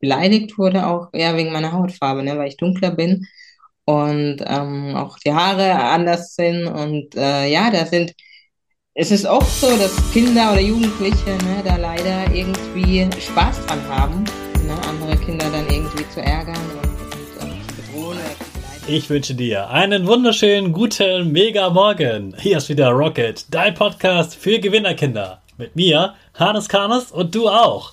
beleidigt wurde, auch eher wegen meiner Hautfarbe, ne, weil ich dunkler bin und ähm, auch die Haare anders sind. Und äh, ja, da sind, es ist oft so, dass Kinder oder Jugendliche ne, da leider irgendwie Spaß dran haben, ne, andere Kinder dann irgendwie zu ärgern. Ich wünsche dir einen wunderschönen guten Mega Morgen. Hier ist wieder Rocket, dein Podcast für Gewinnerkinder. Mit mir, Hannes Karnes und du auch.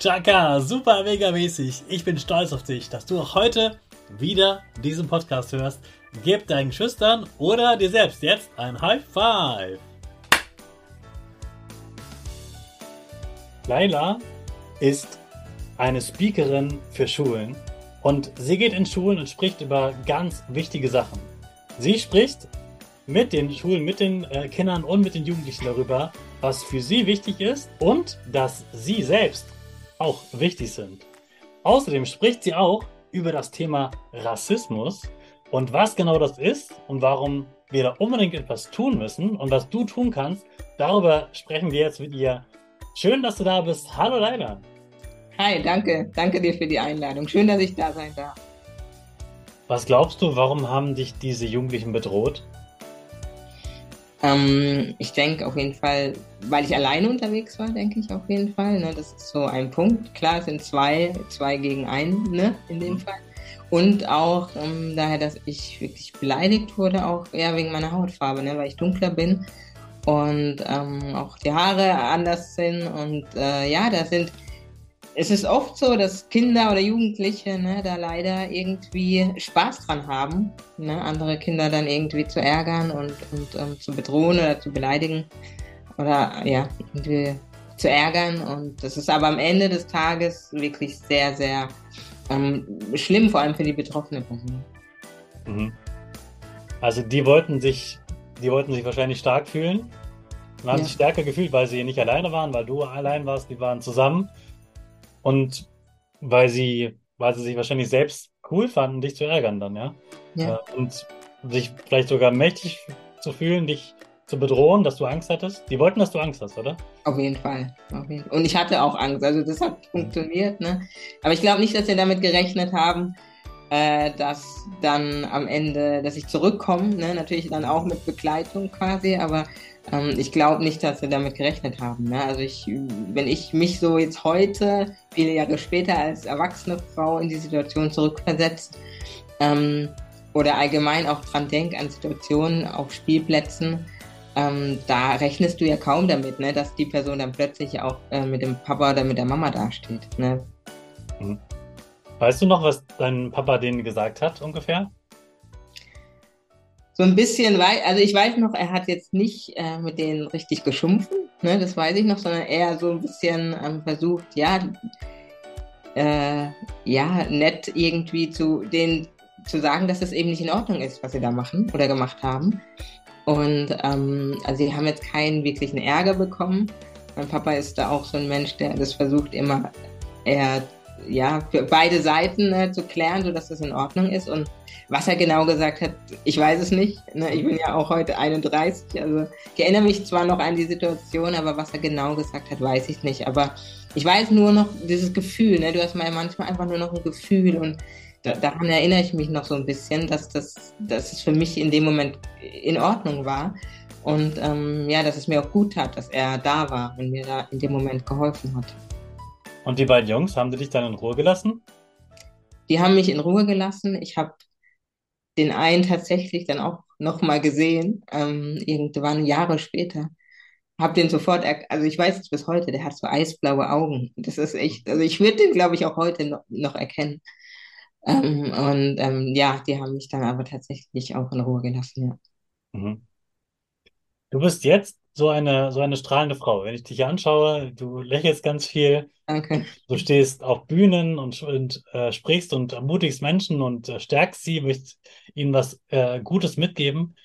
Chaka, super mega mäßig. Ich bin stolz auf dich, dass du auch heute wieder diesen Podcast hörst. Gib deinen Schüchtern oder dir selbst jetzt ein High Five. Laila ist eine Speakerin für Schulen und sie geht in Schulen und spricht über ganz wichtige Sachen. Sie spricht mit den Schulen, mit den äh, Kindern und mit den Jugendlichen darüber, was für sie wichtig ist und dass sie selbst auch wichtig sind. Außerdem spricht sie auch über das Thema Rassismus und was genau das ist und warum wir da unbedingt etwas tun müssen und was du tun kannst. Darüber sprechen wir jetzt mit ihr. Schön, dass du da bist. Hallo Leila. Hi, danke. Danke dir für die Einladung. Schön, dass ich da sein darf. Was glaubst du, warum haben dich diese Jugendlichen bedroht? Ähm, ich denke auf jeden Fall, weil ich alleine unterwegs war, denke ich auf jeden Fall. Ne? Das ist so ein Punkt. Klar, es sind zwei, zwei gegen einen ne? in dem Fall. Und auch ähm, daher, dass ich wirklich beleidigt wurde, auch eher wegen meiner Hautfarbe, ne? weil ich dunkler bin und ähm, auch die Haare anders sind. Und äh, ja, da sind es ist oft so, dass Kinder oder Jugendliche ne, da leider irgendwie Spaß dran haben, ne, andere Kinder dann irgendwie zu ärgern und, und um, ähm, zu bedrohen oder zu beleidigen oder ja, irgendwie zu ärgern. Und das ist aber am Ende des Tages wirklich sehr, sehr ähm, schlimm, vor allem für die betroffene Person. Mhm. Also die wollten sich, die wollten sich wahrscheinlich stark fühlen und haben ja. sich stärker gefühlt, weil sie nicht alleine waren, weil du allein warst, die waren zusammen. Und weil sie, weil sie sich wahrscheinlich selbst cool fanden, dich zu ärgern dann, ja? ja. Äh, und sich vielleicht sogar mächtig zu fühlen, dich zu bedrohen, dass du Angst hattest. Die wollten, dass du Angst hast, oder? Auf jeden Fall. Auf jeden Fall. Und ich hatte auch Angst. Also das hat funktioniert, ne? Aber ich glaube nicht, dass sie damit gerechnet haben, äh, dass dann am Ende, dass ich zurückkomme, ne? Natürlich dann auch mit Begleitung quasi, aber ähm, ich glaube nicht, dass sie damit gerechnet haben. Ne? Also ich, wenn ich mich so jetzt heute, viele Jahre später als erwachsene Frau in die Situation zurückversetze ähm, oder allgemein auch dran denke an Situationen auf Spielplätzen, ähm, da rechnest du ja kaum damit, ne, dass die Person dann plötzlich auch äh, mit dem Papa oder mit der Mama dasteht. Ne? Mhm. Weißt du noch, was dein Papa denen gesagt hat ungefähr? So ein bisschen, also ich weiß noch, er hat jetzt nicht äh, mit denen richtig geschumpfen, ne, das weiß ich noch, sondern eher so ein bisschen ähm, versucht, ja, äh, ja, nett irgendwie zu denen zu sagen, dass es eben nicht in Ordnung ist, was sie da machen oder gemacht haben. Und ähm, also sie haben jetzt keinen wirklichen Ärger bekommen. Mein Papa ist da auch so ein Mensch, der das versucht immer eher ja, für beide Seiten äh, zu klären, sodass das in Ordnung ist. Und was er genau gesagt hat, ich weiß es nicht. Ne? Ich bin ja auch heute 31, also ich erinnere mich zwar noch an die Situation, aber was er genau gesagt hat, weiß ich nicht. Aber ich weiß nur noch dieses Gefühl, ne? du hast mal manchmal einfach nur noch ein Gefühl und da, daran erinnere ich mich noch so ein bisschen, dass das, dass es für mich in dem Moment in Ordnung war. Und ähm, ja, dass es mir auch gut tat, dass er da war und mir da in dem Moment geholfen hat. Und die beiden Jungs, haben die dich dann in Ruhe gelassen? Die haben mich in Ruhe gelassen. Ich habe den einen tatsächlich dann auch nochmal gesehen, ähm, irgendwann Jahre später. Hab den sofort, also ich weiß es bis heute, der hat so eisblaue Augen. Das ist echt, also ich würde den, glaube ich, auch heute noch, noch erkennen. Ähm, und ähm, ja, die haben mich dann aber tatsächlich auch in Ruhe gelassen, ja. Mhm. Du bist jetzt so eine, so eine strahlende Frau. Wenn ich dich anschaue, du lächelst ganz viel. Danke. Du stehst auf Bühnen und, und äh, sprichst und ermutigst Menschen und äh, stärkst sie, möchtest ihnen was äh, Gutes mitgeben.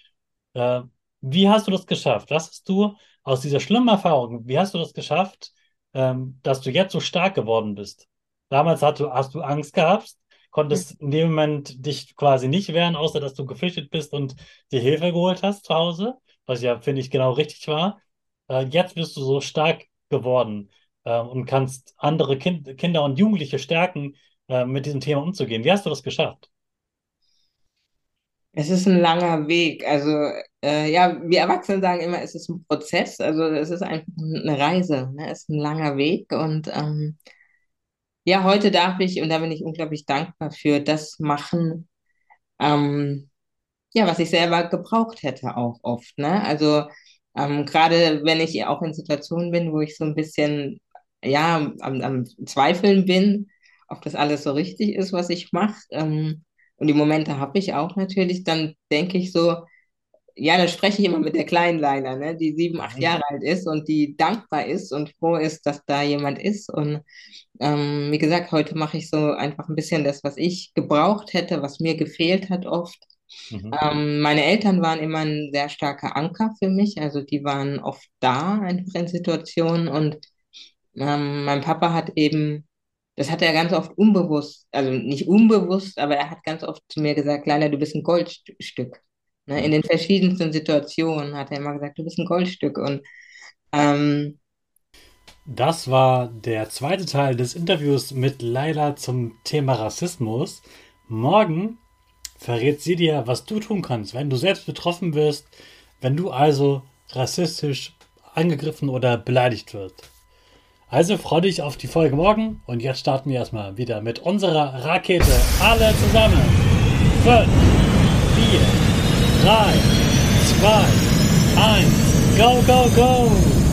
Äh, wie hast du das geschafft? Was hast du aus dieser schlimmen Erfahrung, wie hast du das geschafft, ähm, dass du jetzt so stark geworden bist? Damals hast du, hast du Angst gehabt, konntest in dem Moment dich quasi nicht wehren, außer dass du geflüchtet bist und dir Hilfe geholt hast zu Hause, was ja, finde ich, genau richtig war. Äh, jetzt bist du so stark geworden äh, und kannst andere kind Kinder und Jugendliche stärken, äh, mit diesem Thema umzugehen. Wie hast du das geschafft? Es ist ein langer Weg. Also, äh, ja, wir Erwachsene sagen immer, es ist ein Prozess. Also, es ist einfach eine Reise. Ne? Es ist ein langer Weg und ähm, ja, heute darf ich, und da bin ich unglaublich dankbar für, das machen, ähm, ja, was ich selber gebraucht hätte auch oft, ne? Also ähm, gerade wenn ich auch in Situationen bin, wo ich so ein bisschen, ja, am, am Zweifeln bin, ob das alles so richtig ist, was ich mache. Ähm, und die Momente habe ich auch natürlich, dann denke ich so, ja, da spreche ich immer mit der kleinen Leila, ne, die sieben, acht. Jahre alt ist und die dankbar ist und froh ist, dass da jemand ist. Und ähm, wie gesagt, heute mache ich so einfach ein bisschen das, was ich gebraucht hätte, was mir gefehlt hat oft. Mhm. Ähm, meine Eltern waren immer ein sehr starker Anker für mich, also die waren oft da einfach in Situationen und ähm, mein Papa hat eben, das hat er ganz oft unbewusst, also nicht unbewusst, aber er hat ganz oft zu mir gesagt, Leila, du bist ein Goldstück. Ne, in den verschiedensten Situationen hat er immer gesagt, du bist ein Goldstück. Und ähm, das war der zweite Teil des Interviews mit Laila zum Thema Rassismus. Morgen verrät sie dir, was du tun kannst, wenn du selbst betroffen wirst, wenn du also rassistisch angegriffen oder beleidigt wirst. Also freu dich auf die Folge morgen und jetzt starten wir erstmal wieder mit unserer Rakete. Alle zusammen. 5, 4, 3, 2, 1, go, go, go!